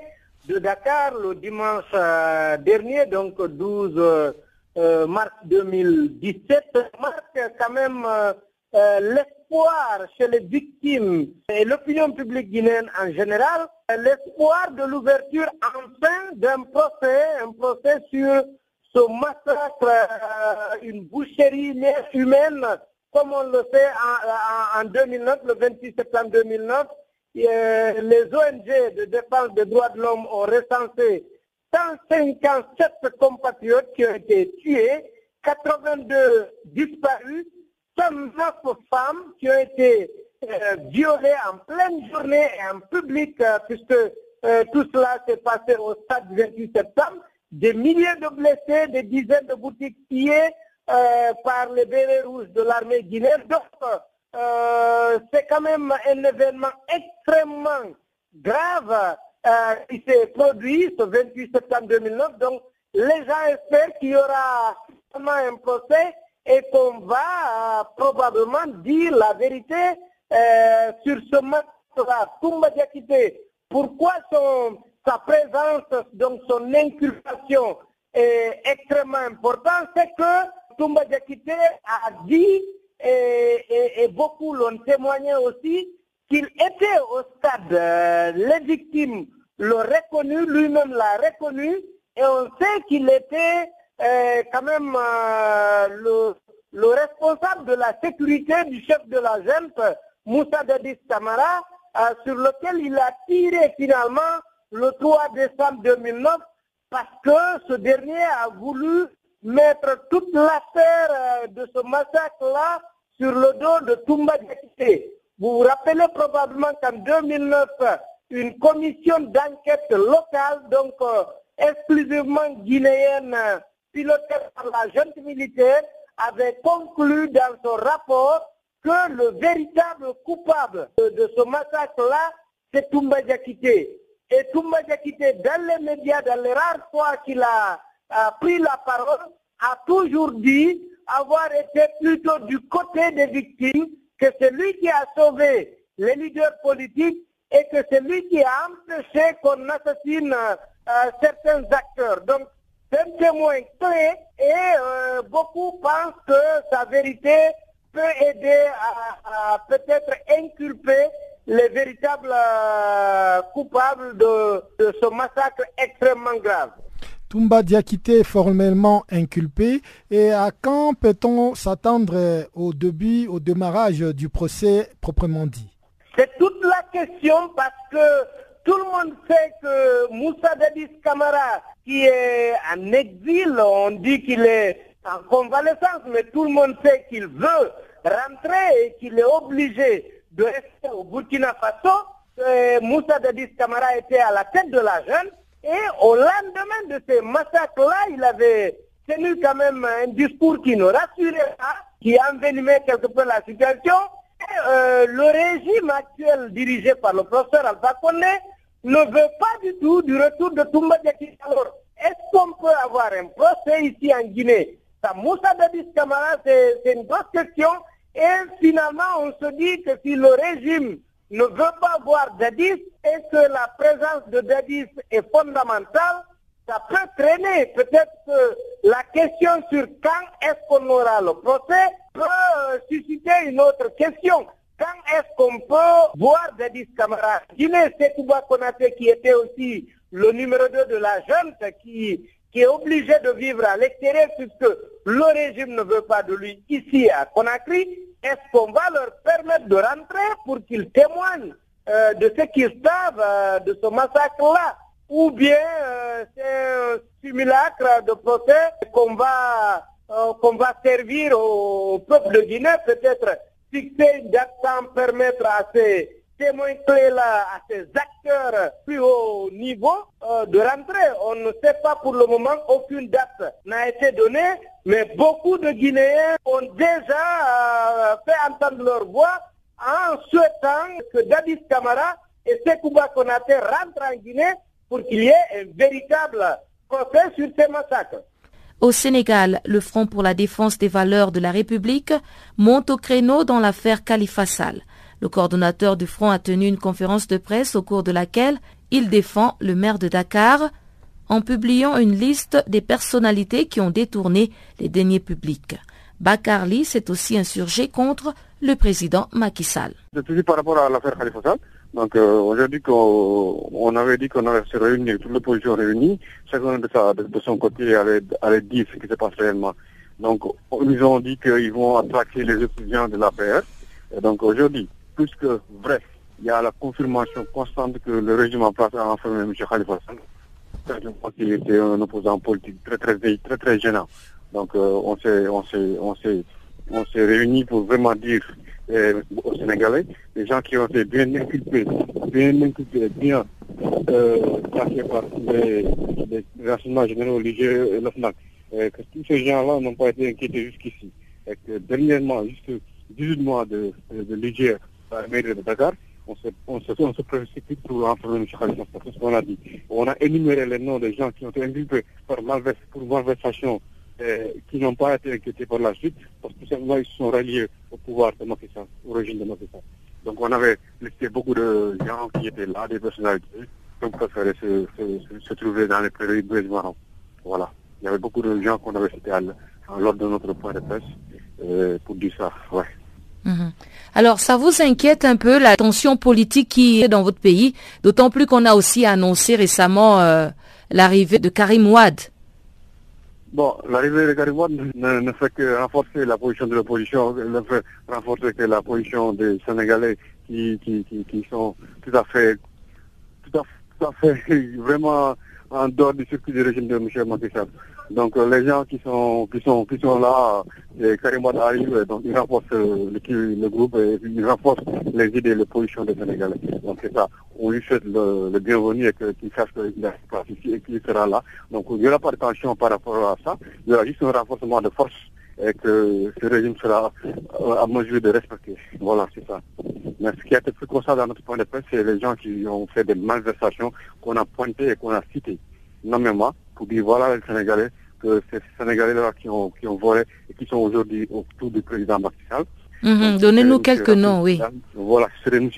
de Dakar le dimanche euh, dernier, donc 12 euh, mars 2017, marque quand même euh, l'espoir chez les victimes et l'opinion publique guinéenne en général, l'espoir de l'ouverture enfin d'un procès, un procès sur ce massacre, euh, une boucherie humaine, comme on le fait en, 2009, le 26 septembre 2009, les ONG de défense des droits de l'homme ont recensé 157 compatriotes qui ont été tués, 82 disparus, 109 femmes qui ont été euh, violées en pleine journée et en public, euh, puisque tout cela s'est passé au stade du 28 septembre des milliers de blessés, des dizaines de boutiques pillées euh, par les bérets rouges de l'armée guinéenne. Donc, euh, c'est quand même un événement extrêmement grave euh, qui s'est produit ce 28 septembre 2009. Donc, les gens espèrent qu'il y aura un procès et qu'on va probablement dire la vérité sur ce Diakité, pourquoi son sa présence, donc son inculpation est extrêmement important, c'est que Toumba Diakité a dit, et, beaucoup l'ont témoigné aussi, qu'il était au stade, euh, les victimes l'ont reconnu, lui-même l'a reconnu, et on sait qu'il était euh, quand même euh, le, le, responsable de la sécurité du chef de la junte, Moussa Dadis Tamara, sur lequel il a tiré finalement le 3 décembre 2009 parce que ce dernier a voulu mettre toute l'affaire euh, de ce massacre-là sur le dos de Toumba Diakité. Vous vous rappelez probablement qu'en 2009, une commission d'enquête locale, donc euh, exclusivement guinéenne, pilotée par la junte militaire, avait conclu dans son rapport que le véritable coupable de, ce massacre-là, c'est Toumba Diakité. Et Toumba Diakité, dans les médias, dans les rares fois qu'il a, pris la parole, a toujours dit avoir été plutôt du côté des victimes, que c'est lui qui a sauvé les leaders politiques et que c'est lui qui a empêché qu'on assassine euh, certains acteurs. Donc, c'est un témoin clé et euh, beaucoup pensent que sa vérité peut aider à, peut-être inculper les véritables euh, coupables de, ce massacre extrêmement grave. Toumba Diakité est formellement inculpé. Et à quand peut-on s'attendre au début, au démarrage du procès proprement dit? C'est toute la question parce que tout le monde sait que Moussa Dadis Kamara, qui est en exil, on dit qu'il est en convalescence, mais tout le monde sait qu'il veut rentrer et qu'il est obligé au Burkina Faso. Moussa Dadis Kamara était à la tête de la jeune et au lendemain de ces massacres-là, il avait tenu quand même un discours qui ne rassurait pas, qui envenimait quelque peu la situation. Euh, le régime actuel dirigé par le professeur Alpha Condé ne veut pas du tout du retour de Toumba Diakité. Alors, est-ce qu'on peut avoir un procès ici en Guinée? Ça, Moussa Dadis Kamara, c'est une grosse question. Et finalement, on se dit que si le régime ne veut pas voir Dadis et que la présence de Dadis est fondamentale, ça peut traîner. Peut-être que la question sur quand est-ce qu'on aura le procès peut euh, susciter une autre question. Quand est-ce qu'on peut voir Dadis Camara? Guinée, c'est Kouba Konate qui était aussi le numéro 2 de la jeune qui, qui est obligé de vivre à l'extérieur puisque le régime ne veut pas de lui ici à Conakry est-ce qu'on va leur permettre de rentrer pour qu'ils témoignent euh, de ce qu'ils savent euh, de ce massacre-là? Ou bien euh, c'est un simulacre de procès qu'on va, qu'on va servir au peuple de Guinée, peut-être fixer une date sans permettre à ces témoins à ces acteurs plus haut niveau de rentrer. On ne sait pas pour le moment, aucune date n'a été donnée. Mais beaucoup de Guinéens ont déjà euh, fait entendre leur voix en souhaitant que Dadis Camara et Sekouba Konate rentrent en Guinée pour qu'il y ait un véritable procès sur ces massacres. Au Sénégal, le Front pour la défense des valeurs de la République monte au créneau dans l'affaire Khalifa Sall. Le coordonnateur du Front a tenu une conférence de presse au cours de laquelle il défend le maire de Dakar, en publiant une liste des personnalités qui ont détourné les deniers publics. Bakarli s'est aussi insurgé contre le président Macky Sall. Toujours par rapport à l'affaire Khalifa Sall, donc euh, aujourd'hui on avait dit qu'on allait se réunir, toutes les positions réunies, chacun de, de, son côté allait, allait, dire ce qui se passe réellement. Donc ils ont dit qu'ils vont attaquer les étudiants de l'APR. Et donc aujourd'hui, plus que vrai, il y a la confirmation constante que le régime en place a enfermé M. Khalifa Sall qu'il était un opposant politique très très très très gênant. Donc euh, on s'est on s'est on s'est on s'est réunis pour vraiment dire euh, aux Sénégalais, les gens qui ont été bien inculpés, bien inculpés, bien euh, par les, les renseignements généraux religieux et l'OFNAC, euh, que tous ces gens-là n'ont pas été inquiétés jusqu'ici. Et que dernièrement, juste 18 mois de, de, la mairie de Dakar, on se, on se, précipite pour enfermer M. Khalifa, c'est ce qu'on a dit. On a énuméré les noms des gens qui ont été inculpés par malvers, pour malversation, euh, qui n'ont pas été inquiétés par la suite, parce que simplement ils sont ralliés au pouvoir de Macky au régime de Macky Donc on avait listé beaucoup de gens qui étaient là, des personnalités, qui ont préféré se, trouver dans les prairies marrons. Voilà. Il y avait beaucoup de gens qu'on avait cités lors de notre point de presse euh, pour dire ça. Ouais. Mhm. Alors, ça vous inquiète un peu la tension politique qui est dans votre pays, d'autant plus qu'on a aussi annoncé récemment euh, l'arrivée de Karim Ouad. Bon, l'arrivée de Karim Ouad ne, fait que renforcer la position de l'opposition, ne fait renforcer que la position des Sénégalais qui, qui, qui, sont tout à fait, tout à, tout à fait vraiment en dehors du circuit du régime de M. Macky Donc euh, les gens qui sont qui sont qui sont là, et Karim arrive, donc ils renforcent euh, le, groupe et ils renforcent les idées et les positions des Sénégalais. Donc c'est ça. On lui souhaite le, bienvenu et qu'il sache qu'il a ici et qu'il sera là. Donc il n'y aura pas de tension par rapport à ça. Il y aura juste un renforcement de force et que ce régime sera euh, à mesure de respecter. Voilà, c'est ça. Mais ce qui a été plus constant dans notre point de presse, c'est les gens qui ont fait des malversations qu'on a pointées et qu'on a citées, nommément, pour dire voilà les Sénégalais, que ces Sénégalais-là qui ont, qui ont volé et qui sont aujourd'hui autour du président Macky mhm, Donnez-nous quelques noms, oui. Voilà, c'est M.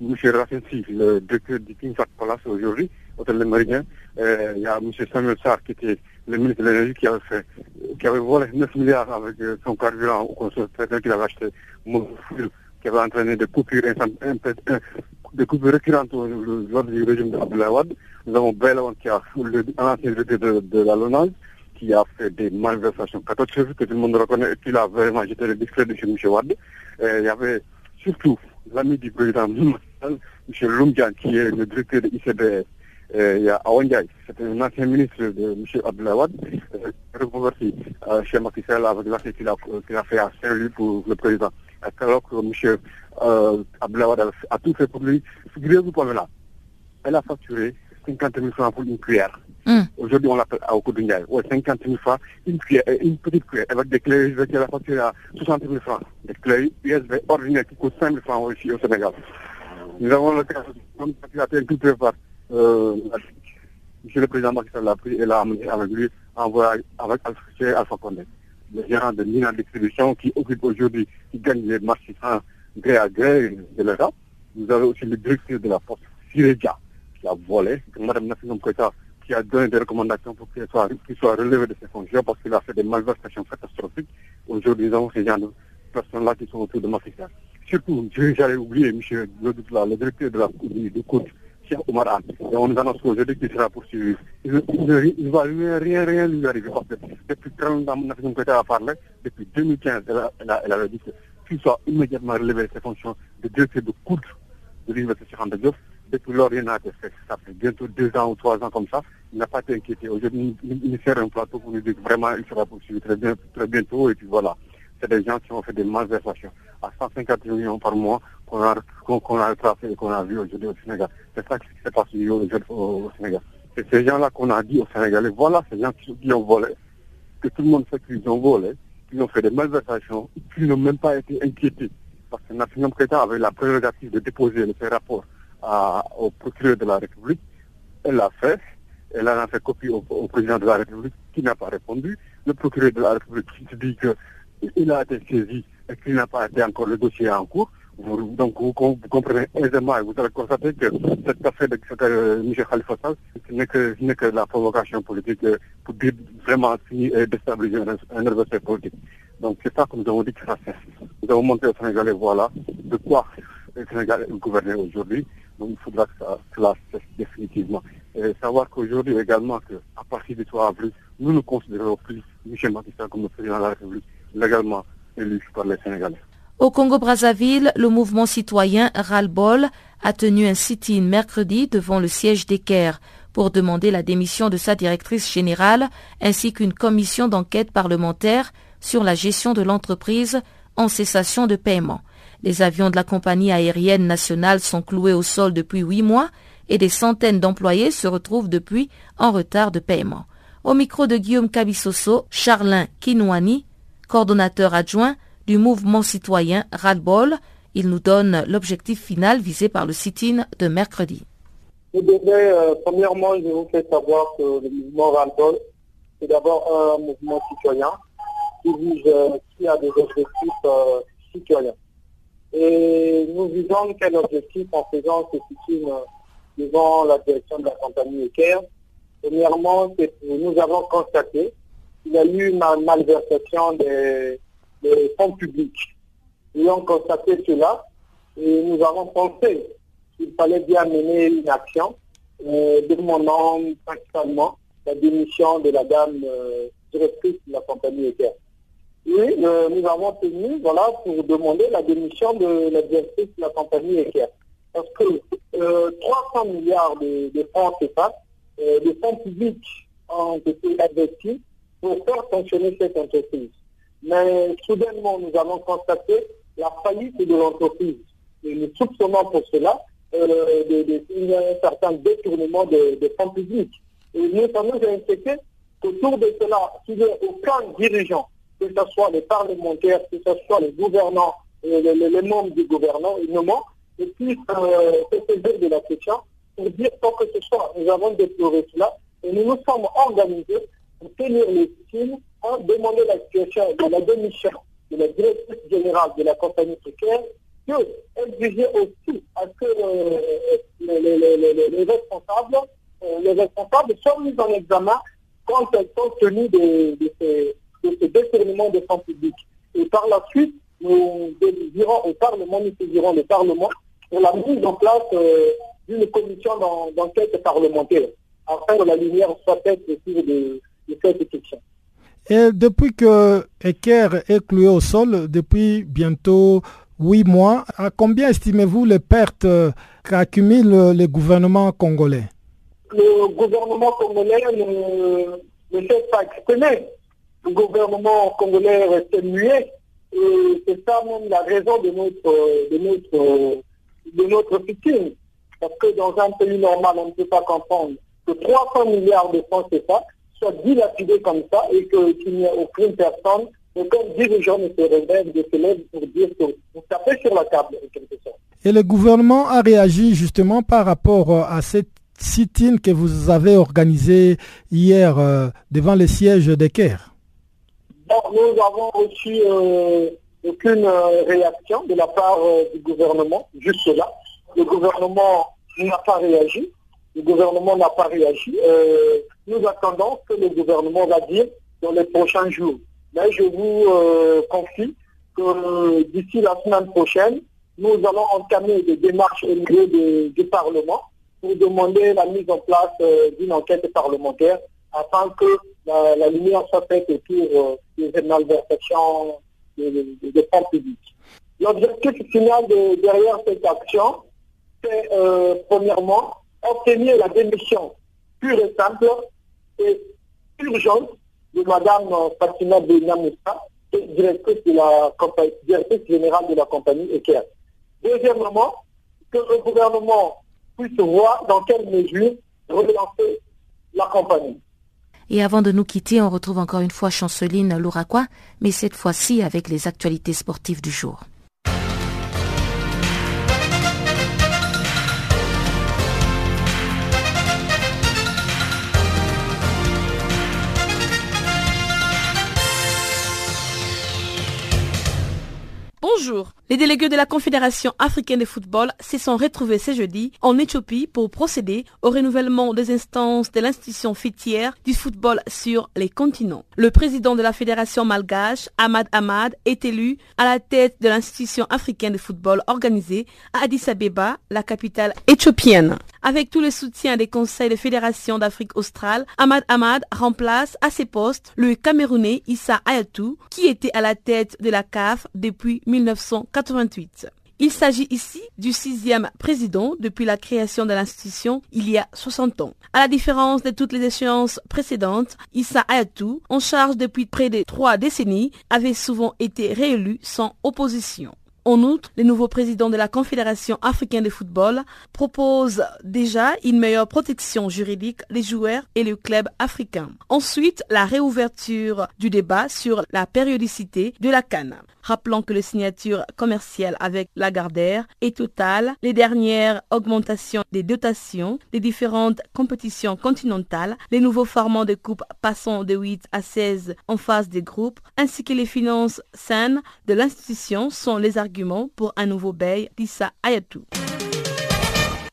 Monsieur Racine le directeur du King Fat Palace aujourd'hui, hôtel Le Méridien. Euh, il y a M. Samuel Sarr qui était le ministre de l'énergie qui avait fait, qui avait volé 9 milliards avec euh, son carburant au consommateur qu'il avait acheté, qui avait entraîné des coupures, des coupures récurrentes lors du régime d'Abdoulaye Wade. Nous avons Belawan qui a, un ancien directeur de, de la LONAS, qui a fait des malversations catastrophiques que tout le monde reconnaît et qui a vraiment jeté le discrédit sur M. Wade. il y avait surtout l'ami du président M. Lumdian qui est le directeur de l'ICBS euh, il y a c'était un ancien ministre de M. Abdoulaye reconverti chez Macky avec l'acte qu'il a, qu a, fait à Saint-Louis pour le président. Alors que M. Euh, a, tout fait pour lui. Figurez-vous pour là, elle a facturé 50 000 francs pour une cuillère. Mm. Aujourd'hui, on l'appelle à Okoudou Ouais, 50 000 francs, une cuillère, une petite cuillère avec des clés USB qu'elle a facturé à 60 000 francs. Des clés USB ordinaires qui coûtent 5 000 francs ici au Sénégal. Nous avons le cas de a tout préparé euh, Monsieur le Président Macky l'a pris et l'a amené avec lui envoyé avec Alpha, Condé, le gérant de Nina Distribution qui occupe aujourd'hui, qui gagne les marchés gré à gré de l'État. Vous avez aussi le directeur de la poste, Sireja, qui a volé, Mme Nassim Koita, qui a donné des recommandations pour qu'il soit, relevé de ses fonctions parce qu'il a fait des malversations catastrophiques. Aujourd'hui, nous avons ces gens de personnes-là qui sont autour de Macky Surtout, j'allais oublier, monsieur le, directeur de la du, du Omar Et on nous annonce qu'aujourd'hui qu'il sera poursuivi. Il ne va rien, lui arriver. Parce que depuis 30 ans, Koita a parlé, depuis 2015, elle, elle, avait dit qu'il soit immédiatement relevé de ses fonctions de directeur de cours de l'Université Cheikh Diop. Depuis lors, rien n'a été fait. Ça fait bientôt deux ans ou trois ans comme ça. Il n'a pas été inquiété. Aujourd'hui, il, il sert un plateau pour nous dire que vraiment, il sera poursuivi très, bien, très bientôt. Et puis voilà c'est des gens qui ont fait des malversations à 150 millions par mois qu'on a, qu'on et qu'on a vu aujourd'hui au Sénégal. C'est ça qui s'est passé au, au Sénégal. C'est ces gens-là qu'on a dit au Sénégalais, voilà ces gens qui, ont volé, que tout le monde sait qu'ils ont volé, qu'ils ont fait des malversations, qu'ils n'ont même pas été inquiétés. Parce que National Président avait la prérogative de déposer ses rapports au procureur de la République. Elle l'a fait. Elle en a fait copie au, au président de la République qui n'a pas répondu. Le procureur de la République qui se dit que il a été saisi et qu'il n'a pas été encore le dossier en cours. Donc vous, comprenez aisément et vous allez constater que cette affaire de euh, M. Khalifa Sall n'est que, que, la provocation politique euh, pour dire vraiment finir et déstabiliser un, adversaire politique. Donc c'est ça que nous avons dit que ça fait. Nous avons montré au Sénégalais, voilà, de quoi le Sénégal est gouverné aujourd'hui. Donc il faudra que ça, cela cesse définitivement. Et savoir qu'aujourd'hui également, qu'à partir du 3 avril, nous ne considérons plus M. Macky comme le président de la République légalement élu par les Sénégalais. Au Congo-Brazzaville, le mouvement citoyen Ralbol a tenu un sit-in mercredi devant le siège d'Equerre pour demander la démission de sa directrice générale ainsi qu'une commission d'enquête parlementaire sur la gestion de l'entreprise en cessation de paiement. Les avions de la compagnie aérienne nationale sont cloués au sol depuis huit mois et des centaines d'employés se retrouvent depuis en retard de paiement. Au micro de Guillaume Cabissoso, Charlin Kinouani coordonnateur adjoint du mouvement citoyen Radbol. Il nous donne l'objectif final visé par le sit-in de mercredi. Euh, premièrement, je vous fais savoir que le mouvement Radbol, c'est d'abord un mouvement citoyen qui, vise, euh, qui des objectifs euh, citoyens. Et nous visons quel objectif en faisant ce sit-in devant la direction de la compagnie ECARE Premièrement, nous avons constaté qu'il y a eu une malversation des, fonds publics. Nous avons constaté cela et nous avons pensé qu'il fallait bien mener une action euh, demandant principalement la démission de la dame euh, directrice de la compagnie ETER. Et euh, nous avons tenu voilà, pour demander la démission de la directrice de la compagnie ETER. Parce que 300 milliards de, de francs CFA les fonds publics ont été investis pour faire fonctionner cette entreprise. Mais soudainement, nous avons constaté la faillite de l'entreprise. Et nous soupçonnons pour cela euh, un certain détournement de, fonds publics. Et nous avons inquiété qu'autour de cela, s'il n'y a aucun dirigeant, que ce soit les parlementaires, que ce soit les gouvernants, euh, les, membres du gouvernement, ne puissent euh, se saisir de la question pour dire quoi que ce soit. Nous avons déploré cela et nous nous sommes organisés pour tenir les signes en demandant la situation de la démission de la directrice générale de la compagnie précaire que exiger aussi à ce que euh, les, responsables, euh, les responsables soient mis en examen quand elles sont tenues de, ces, de détournements de fonds publics. Et par la suite, nous dirons au Parlement, nous saisirons le Parlement pour la mise en place euh, d'une commission d'enquête parlementaire afin que la lumière soit faite sur de, de. Et depuis que Eker est cloué au sol, depuis bientôt huit mois, à combien estimez-vous les pertes qu'accumule le gouvernement congolais? Le gouvernement congolais ne, ne fait pas exprimer. Le gouvernement congolais reste muet. Et c'est ça même la raison de notre, de notre, de notre parce que dans un pays normal, on ne peut pas comprendre que 300 milliards de francs CFA soient dilapidés comme ça et qu'il n'y ait aucune personne, aucun dirigeant ne se réveille, de se lève pour dire que vous tapez sur la table, en quelque sorte. Et le gouvernement a réagi justement par rapport euh, à cette sit-in que vous avez organisé hier euh, devant le siège des Caire Nous avons reçu euh, aucune réaction de la part du gouvernement, juste là le gouvernement n'a pas réagi. Le gouvernement n'a pas réagi. Euh, nous attendons ce que le gouvernement va dire dans les prochains jours. Mais je vous euh, confie que d'ici la semaine prochaine, nous allons entamer des démarches au niveau du Parlement pour demander la mise en place euh, d'une enquête parlementaire afin que la, lumière soit faite autour des malversations des fonds publics. L'objectif final derrière cette action, c'est euh, premièrement obtenir la démission pure et simple et urgente de Mme Fatima Benamoussa, directrice, de la directrice générale de la compagnie EKR. Deuxièmement, que le gouvernement puisse voir dans quelle mesure relancer la compagnie. Et avant de nous quitter, on retrouve encore une fois Chanceline Louraquois, mais cette fois-ci avec les actualités sportives du jour. Bonjour. Les délégués de la Confédération africaine de football se sont retrouvés ce jeudi en Éthiopie pour procéder au renouvellement des instances de l'institution fêtière du football sur les continents. Le président de la Fédération malgache, Ahmad Ahmad, est élu à la tête de l'institution africaine de football organisée à Addis Abeba, la capitale éthiopienne. Avec tout le soutien des conseils de fédération d'Afrique australe, Ahmad Ahmad remplace à ses postes le Camerounais Issa Ayatou, qui était à la tête de la CAF depuis 1940. Il s'agit ici du sixième président depuis la création de l'institution il y a 60 ans. À la différence de toutes les échéances précédentes, Issa Ayatou, en charge depuis près de trois décennies, avait souvent été réélu sans opposition. En outre, le nouveau président de la Confédération africaine de football propose déjà une meilleure protection juridique des joueurs et les clubs africains. Ensuite, la réouverture du débat sur la périodicité de la canne. Rappelons que les signatures commerciales avec Lagardère est totale. Les dernières augmentations des dotations des différentes compétitions continentales, les nouveaux formats de coupe passant de 8 à 16 en phase des groupes, ainsi que les finances saines de l'institution sont les arguments pour un nouveau bail d'Issa Ayatou.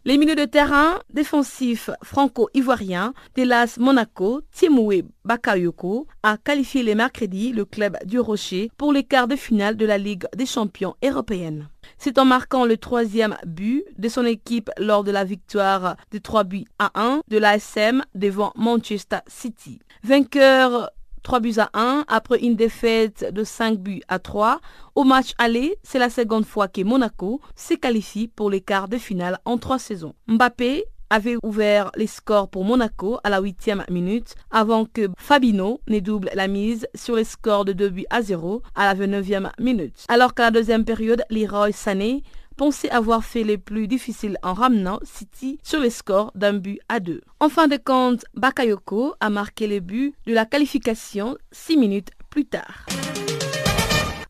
Les milieux de terrain défensifs franco-ivoiriens d'Elas Monaco, Timoué Bakayoko, a qualifié les mercredis le club du Rocher pour les quarts de finale de la Ligue des champions européenne. C'est en marquant le troisième but de son équipe lors de la victoire de 3 buts à 1 de l'ASM devant Manchester City. Vainqueur 3 buts à 1 après une défaite de 5 buts à 3. Au match aller, c'est la seconde fois que Monaco se qualifie pour les quarts de finale en trois saisons. Mbappé avait ouvert les scores pour Monaco à la huitième minute avant que Fabino ne double la mise sur les scores de 2 buts à 0 à la 29e minute. Alors qu'à la deuxième période, Leroy Sané pensait avoir fait les plus difficiles en ramenant City sur les scores d'un but à deux. En fin de compte, Bakayoko a marqué le but de la qualification six minutes plus tard.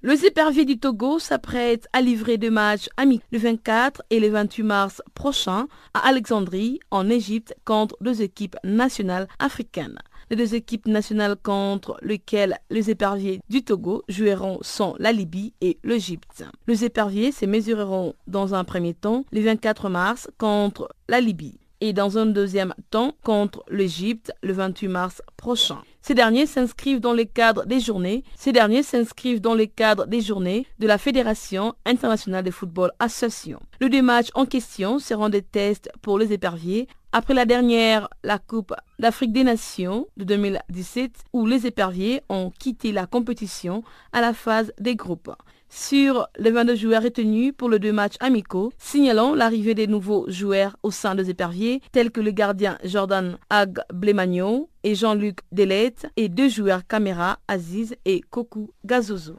Le éperviers du Togo s'apprête à livrer deux matchs amis le 24 et le 28 mars prochain à Alexandrie, en Égypte, contre deux équipes nationales africaines. Les deux équipes nationales contre lesquelles les éperviers du Togo joueront sont la Libye et l'Égypte. Les éperviers se mesureront dans un premier temps le 24 mars contre la Libye et dans un deuxième temps contre l'Égypte le 28 mars prochain. Ces derniers s'inscrivent dans le cadre des journées. Des journées de la Fédération internationale de football association. Les deux matchs en question seront des tests pour les éperviers après la dernière, la Coupe d'Afrique des Nations de 2017, où les éperviers ont quitté la compétition à la phase des groupes sur les 22 joueurs retenus pour les deux matchs amicaux, signalant l'arrivée des nouveaux joueurs au sein des éperviers, tels que le gardien Jordan Agblемagno et Jean-Luc Delette, et deux joueurs caméra Aziz et Koku Gazozo.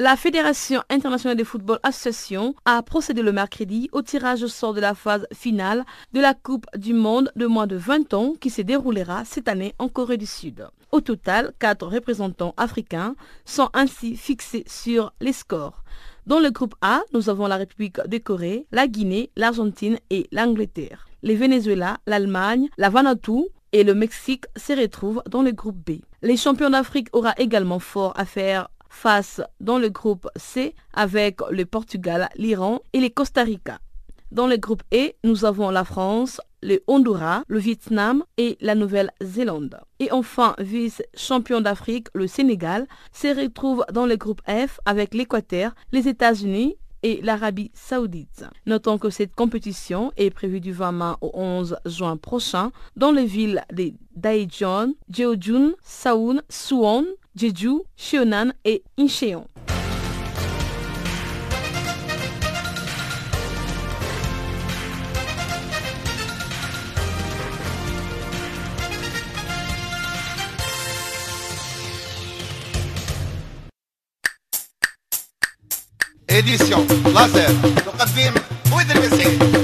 La Fédération internationale de football association a procédé le mercredi au tirage au sort de la phase finale de la Coupe du monde de moins de 20 ans qui se déroulera cette année en Corée du Sud. Au total, quatre représentants africains sont ainsi fixés sur les scores. Dans le groupe A, nous avons la République de Corée, la Guinée, l'Argentine et l'Angleterre. Les Venezuela, l'Allemagne, la Vanuatu et le Mexique se retrouvent dans le groupe B. Les champions d'Afrique aura également fort à faire face dans le groupe C avec le Portugal, l'Iran et les Costa Rica. Dans le groupe E, nous avons la France, le Honduras, le Vietnam et la Nouvelle-Zélande. Et enfin, vice-champion d'Afrique, le Sénégal, se retrouve dans le groupe F avec l'Équateur, les États-Unis et l'Arabie saoudite. Notons que cette compétition est prévue du 20 mai au 11 juin prochain dans les villes de Daejeon, Jeojun, Saoun, Suwon, Jeju, Cheonan e Incheon. Edição, laser, magazine, muito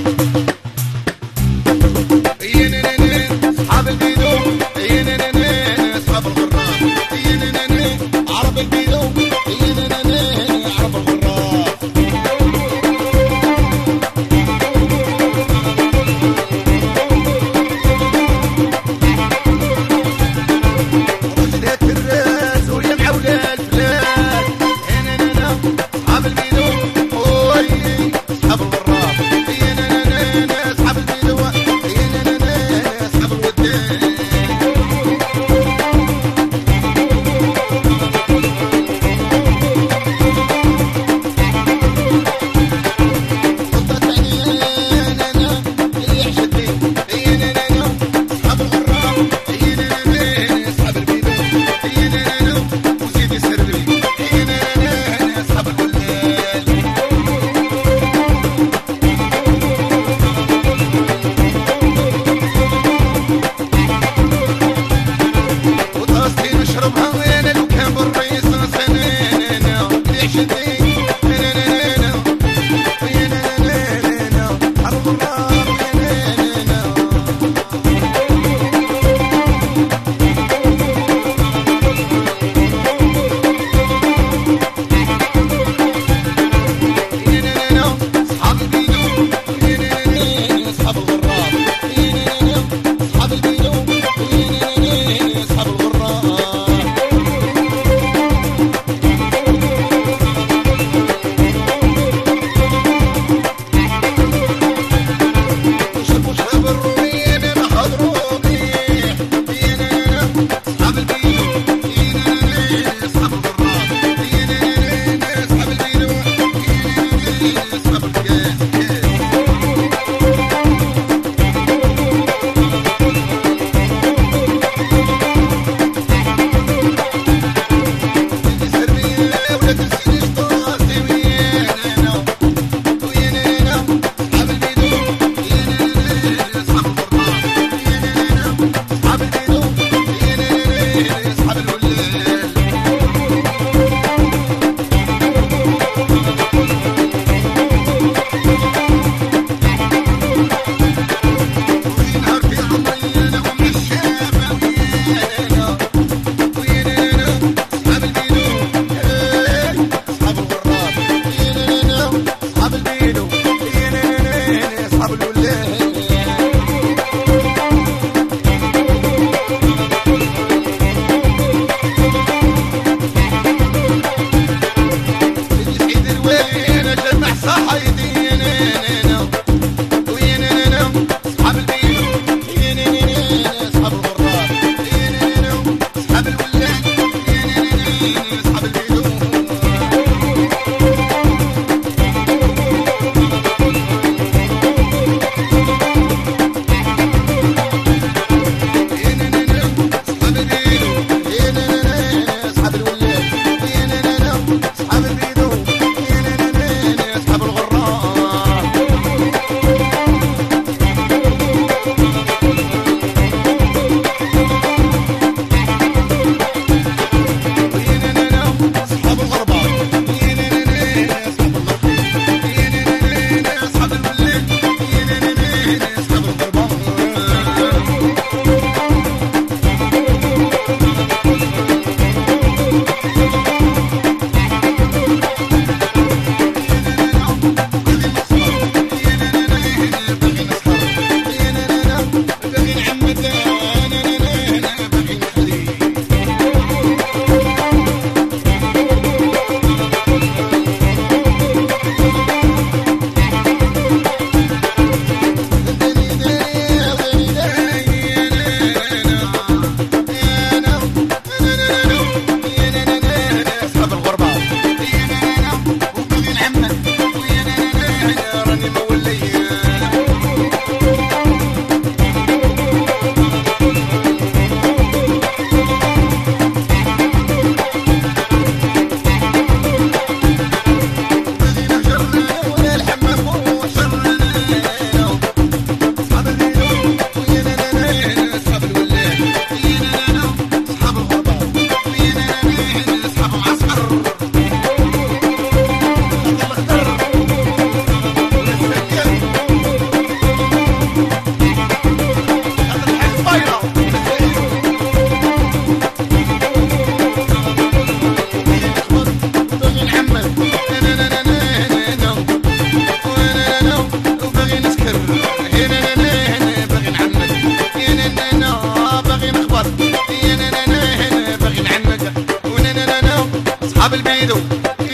أصحاب البيدو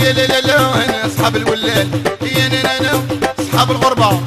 يا ليل أصحاب الولاد. يا نانا أصحاب الغربة.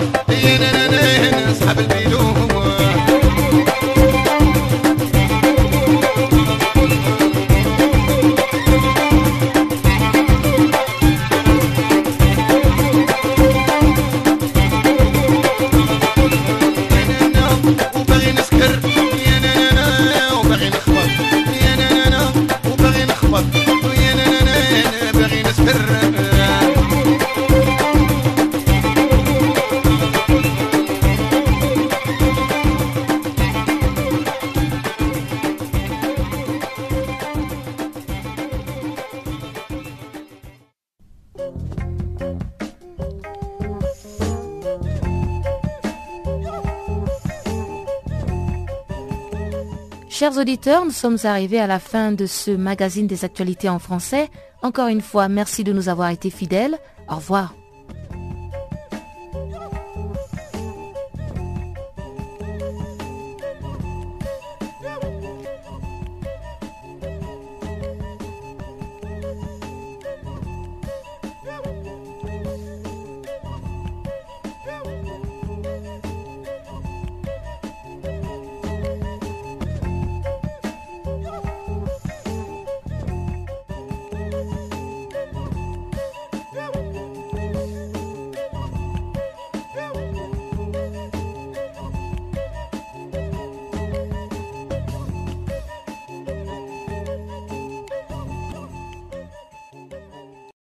Auditeurs, nous sommes arrivés à la fin de ce magazine des actualités en français. Encore une fois, merci de nous avoir été fidèles. Au revoir.